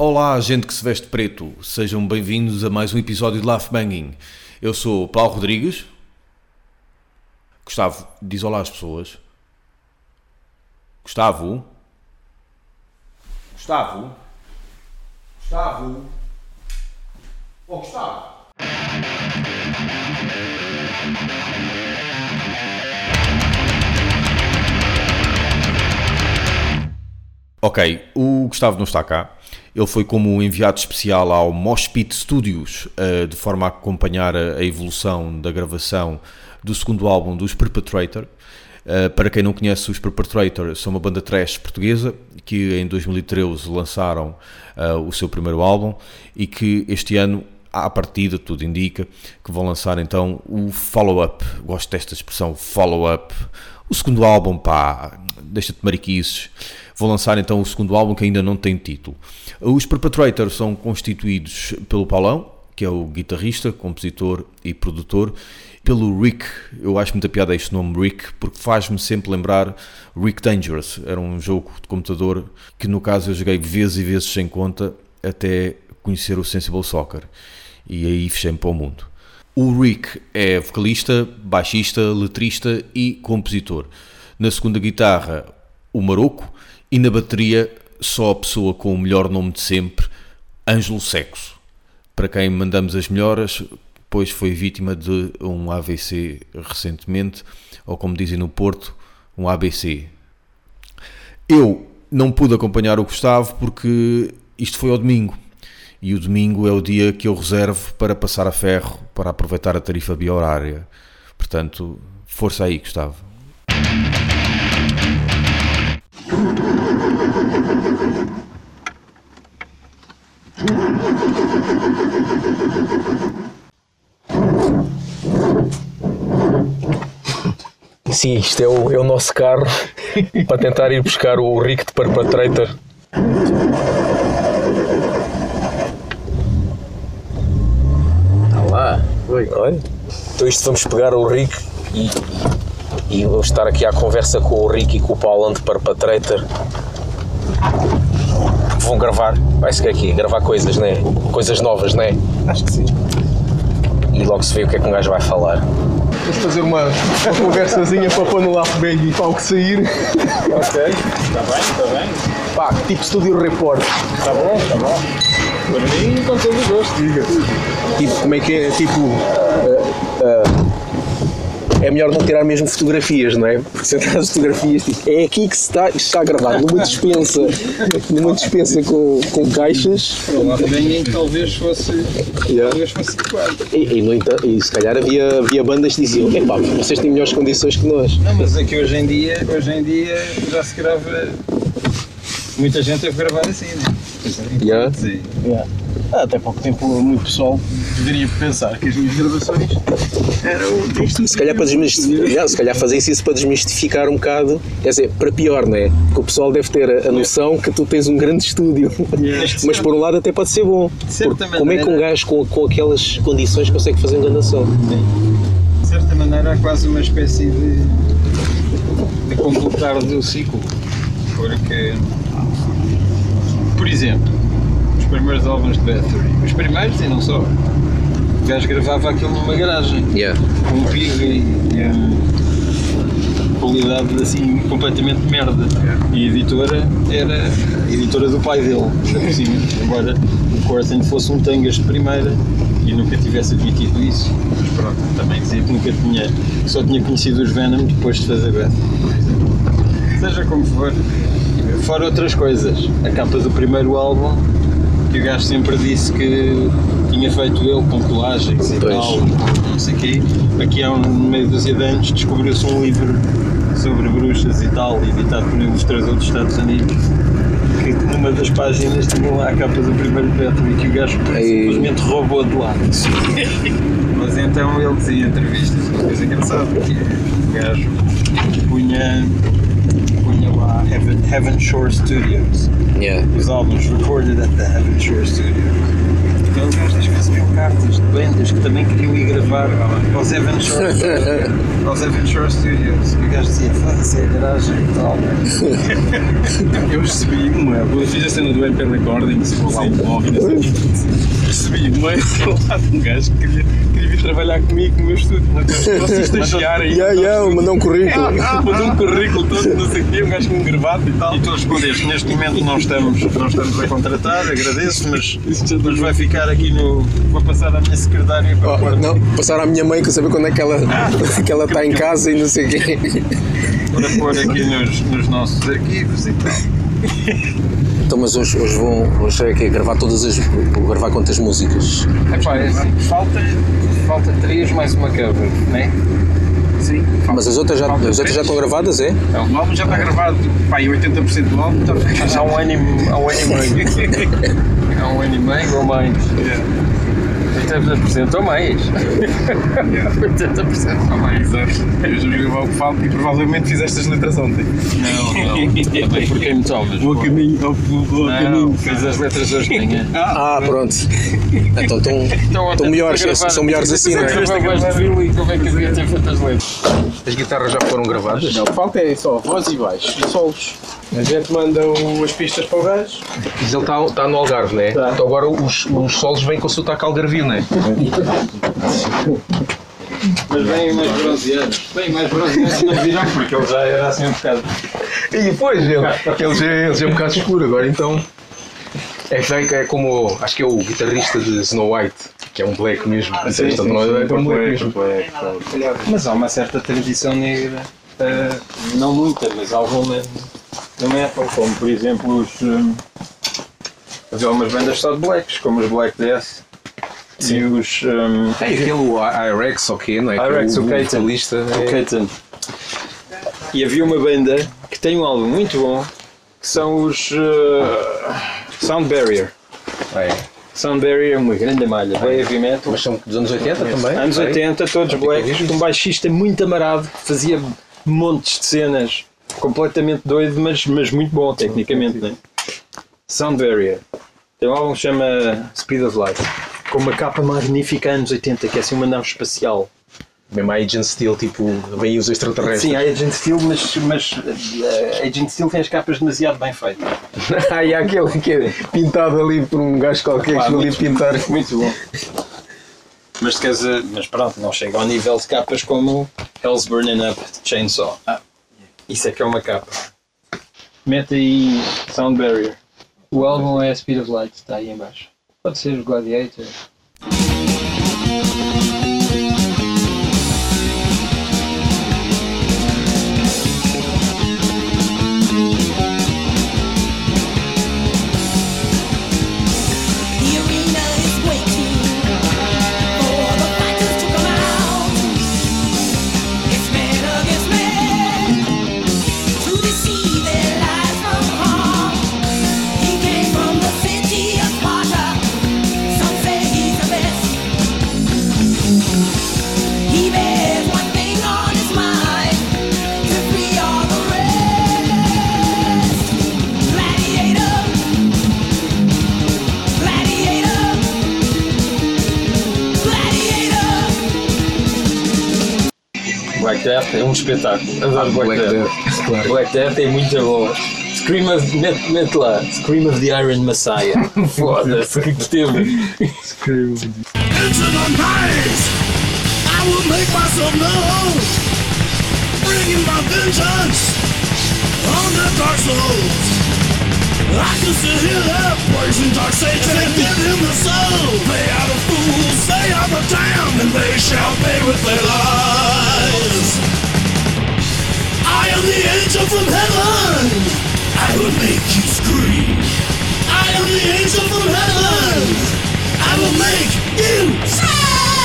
Olá, gente que se veste preto. Sejam bem-vindos a mais um episódio de Laugh Banging. Eu sou Paulo Rodrigues. Gustavo, diz olá às pessoas. Gustavo? Gustavo? Gustavo? Oh, Gustavo! Ok, o Gustavo não está cá. Ele foi como enviado especial ao Moshpit Studios, uh, de forma a acompanhar a, evolução da gravação do segundo álbum dos Perpetrator. Uh, para quem não conhece, os Perpetrator são uma banda trash portuguesa que em 2013 lançaram uh, o seu primeiro álbum e que este ano, à partida, tudo indica, que vão lançar então o follow-up. Gosto desta expressão, follow-up. O segundo álbum, pá, deixa-te mariquices vou lançar então o segundo álbum que ainda não tem título. Os Perpetrators são constituídos pelo Paulão, que é o guitarrista, compositor e produtor, pelo Rick, eu acho muita piada este nome Rick, porque faz-me sempre lembrar Rick Dangerous, era um jogo de computador que no caso eu joguei vezes e vezes sem conta até conhecer o Sensible Soccer e aí fechei-me para o mundo. O Rick é vocalista, baixista, letrista e compositor. Na segunda guitarra, o Maroco, e na bateria, só a pessoa com o melhor nome de sempre, Ângelo Sexo. Para quem mandamos as melhoras, pois foi vítima de um AVC recentemente, ou como dizem no Porto, um ABC. Eu não pude acompanhar o Gustavo porque isto foi ao domingo. E o domingo é o dia que eu reservo para passar a ferro, para aproveitar a tarifa biorária. Portanto, força aí, Gustavo. Sim, isto é o, é o nosso carro para tentar ir buscar o Rick de Perpetrator. Está lá. Oi. Olha. Então isto vamos pegar o Rick e, e vou estar aqui à conversa com o Rick e com o Paulo de Perpetrator vão gravar, vai-se que aqui, gravar coisas, né? Coisas novas, né? Acho que sim. E logo se vê o que é que um gajo vai falar. Vamos fazer uma, uma conversazinha para pôr no bem e para o que sair. Ok, está bem, está bem. Pá, tipo Studio Report. Está bom, está bom. Para mim, com todo o gosto. Diga. Tipo, como é que é? Tipo. Uh, uh, é melhor não tirar mesmo fotografias, não é? Porque se entrar as fotografias, tipo, é aqui que se está, está gravado, numa dispensa, numa dispensa com, com caixas. Lá bem talvez fosse, yeah. talvez fosse. E, e, no entanto, e se calhar havia, havia bandas que diziam, epá, vocês têm melhores condições que nós. Não, mas é que hoje em dia, hoje em dia já se grava, muita gente deve gravar assim, não é? Yeah. Sim. Yeah. Ah, até pouco tempo muito pessoal deveria pensar que as minhas gravações eram isto. Se calhar, para desmistificar, se calhar fazem-se isso para desmistificar um bocado, quer dizer, para pior, não é? Que o pessoal deve ter a noção que tu tens um grande estúdio. Yeah. Mas por um lado até pode ser bom. Como é que um gajo com, com aquelas condições consegue fazer um grande som? De certa maneira, é quase uma espécie de, de completar do ciclo. Porque por exemplo, os primeiros álbuns de Bathory, os primeiros e não só, gajo gravava aquilo numa garagem, yeah. com um pig e, e qualidade assim completamente merda. Yeah. E a editora era a editora do pai dele, cima, embora o Corsyn fosse um tangas de primeira e nunca tivesse admitido isso. Mas pronto, também dizia que nunca tinha, só tinha conhecido os Venom depois de fazer Beth. Seja como for, Fora outras coisas, a capa do primeiro álbum, que o gajo sempre disse que tinha feito ele com colagens e tal, não sei o quê. Aqui há um meio dúzia de anos descobriu-se um livro sobre bruxas e tal, editado por um ilustrador dos Estados Unidos, que numa das páginas tinha lá a capa do primeiro Petro e que o gajo simplesmente roubou de lá. Mas então ele dizia em entrevistas uma coisa engraçada, que o gajo punha Heaven, Heaven Shore Studios. Yeah. Os álbuns recorded at the Heaven Shore Studios. Então os gajos às vezes viam cartas de bandas que também queriam ir gravar aos Evan Shore, aos Evan Shore Studios. E o gajo dizia, foda-se, é a garagem e tal. Eu recebi uma, eu fiz a cena do MP Recordings, vou lá um móvel, recebi uma lá de um gajo que queria, queria vir trabalhar comigo no meu estúdio. Posso estagiar aí? Yeah, yeah, mandou um currículo. Mandou um currículo todo, não sei o quê, um gajo com um gravata e tal. E tu respondeste, neste momento não estamos, não estamos a contratar, agradeço, mas, mas vai ficar aqui no. Vou passar à minha secretária para Oh, não, passaram à minha mãe que eu saber quando é que ela que ela está em casa e não sei o quê. Para pôr aqui nos, nos nossos arquivos e tal. Então, mas hoje, hoje vão hoje é que é gravar todas as. vou gravar quantas músicas? Epá, é assim, falta, falta três mais uma cover, né? Sim. Mas as outras já, as outras já estão gravadas, é? O álbum já está gravado, pá, e 80% do álbum está Mas há um ano e, há um ano e meio. Há um ano e meio ou mais. 80% ou mais. 80% ou mais. Exato. Eu já vi o que falo e provavelmente fizeste as letras ontem. Não, não. Também porque me tomas. O caminho, o, o, o Não, caminho. fiz as letras hoje de manhã. Ah, pronto. Então estão, Então, estão melhores, são melhores assim, não é? E como é que havia ter feito as letras? As guitarras já foram gravadas? Não, o que falta é só voz e baixo e solos. A gente manda o- as pistas para o gajo. Mas ele está tá no Algarve, não é? Tá. Então agora os, os solos vêm com o sotaque algarvio, não é? Mas vem mais bronzeados. Bem, mais bronzeados não virão porque ele já era assim um bocado. E depois ele, ele, já, ele já é um bocado escuro agora, então. É, que é como. Acho que é o guitarrista de Snow White, que é um black mesmo. Sim, Então, sim, não é sim, tão black mesmo. Mas há uma certa tradição negra. eh, não muita, mas alguma metal, como por exemplo os. hum, havia umas bandas só de blacks, como os Black Death. E os. hum, É aquele o I-Rex, ok, não é? I-Rex, Que o vocalista. o É... Keaton. E havia uma banda que tem um álbum muito bom que são os uh, Sound Barrier. é. Sound Barrier é uma grande malha, bem heavy metal. Mas são dos anos 80 também? Anos É? 80, todos blacks, com um baixista muito amarado, que fazia montes de cenas, completamente doido, mas, mas muito bom tecnicamente. Né? Sound Barrier. Tem um álbum que chama Speed of Light, com uma capa magnífica anos 80, que é assim uma nave espacial. Mesmo a Agent Steel, tipo, vem os extraterrestres. Sim, há Agent Steel, mas, mas eh, Agent Steel tem as capas demasiado bem feitas. Ah, e há aquele que é pintado ali por um gajo qualquer que chegou ali a pintar. Muito bom. Mas, quer dizer, mas pronto, não chega ao nível de capas como Hell's Burning Up Chainsaw. Isso é que é uma capa. Mete aí Sound Barrier. O álbum é Speed of Light, está aí em baixo. Pode ser os Gladiator. Death é um espetáculo. Adoro Black, Black Death. Black Death é muito bom. Scream of, mete, mete lá, Scream of the Iron Messiah. Foda-se, que tema. Scream of the... into the night. I will make myself known, bringing my vengeance on the dark souls. I can still hear that poison dark Satan and give him the soul. They are the fools, they are the damned, and they shall pay with their lives. I am the angel from heaven. I will make you scream. I am the angel from heaven. I will make you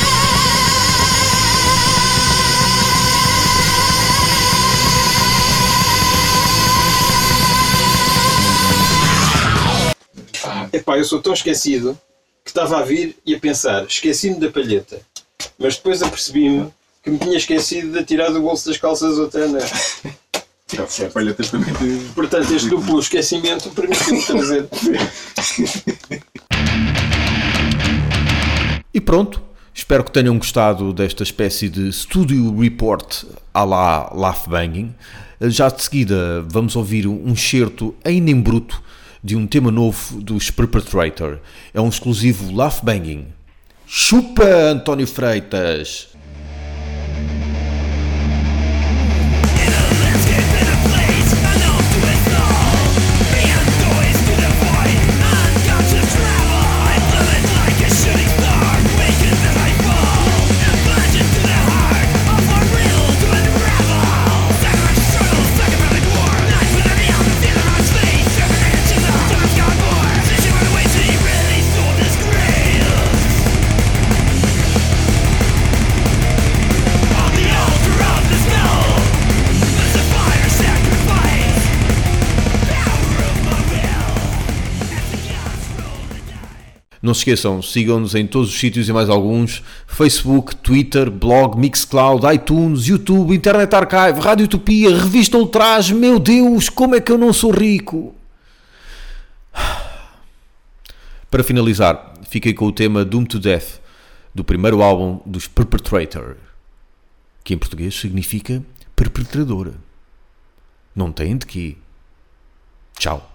Epá, eu sou tão esquecido que estava a vir e a pensar, esqueci-me da palheta. Mas depois apercebi-me que me tinha esquecido de tirar do bolso das calças outra anel. A palheta também Portanto, este duplo esquecimento permitiu-me trazer. E pronto, Espero que tenham gostado desta espécie de Studio Report à la Laugh Banging. Já de seguida vamos ouvir um certo ainda em bruto de um tema novo dos Perpetrator. É um exclusivo Laugh Banging. Chupa, António Freitas! Não se esqueçam, sigam-nos em todos os sítios e mais alguns: Facebook, Twitter, blog, Mixcloud, iTunes, YouTube, Internet Archive, Rádio Utopia, Revista Ultraje. Meu Deus, como é que eu não sou rico? Para finalizar, fiquei com o tema Doom to Death, do primeiro álbum dos Perpetrator, que em português significa perpetradora. Não tem de quê. Tchau.